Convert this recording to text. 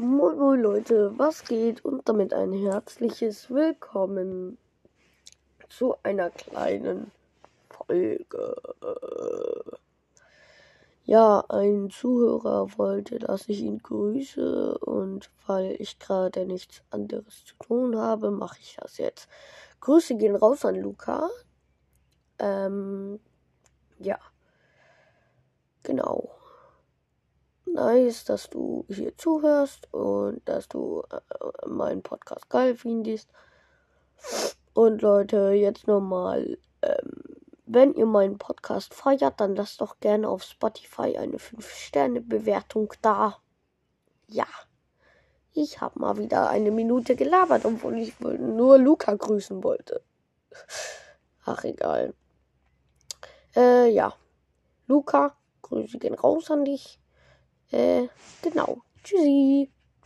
Moin Moin Leute, was geht? Und damit ein herzliches Willkommen zu einer kleinen Folge. Ja, ein Zuhörer wollte, dass ich ihn grüße und weil ich gerade nichts anderes zu tun habe, mache ich das jetzt. Grüße gehen raus an Luca. Ähm, ja. Genau nice, dass du hier zuhörst und dass du äh, meinen Podcast geil findest. Und Leute, jetzt nochmal, ähm, wenn ihr meinen Podcast feiert, dann lasst doch gerne auf Spotify eine 5-Sterne-Bewertung da. Ja, ich habe mal wieder eine Minute gelabert, obwohl ich nur Luca grüßen wollte. Ach, egal. Äh, ja. Luca, Grüße gehen raus an dich. Äh, genau. Tschüssi.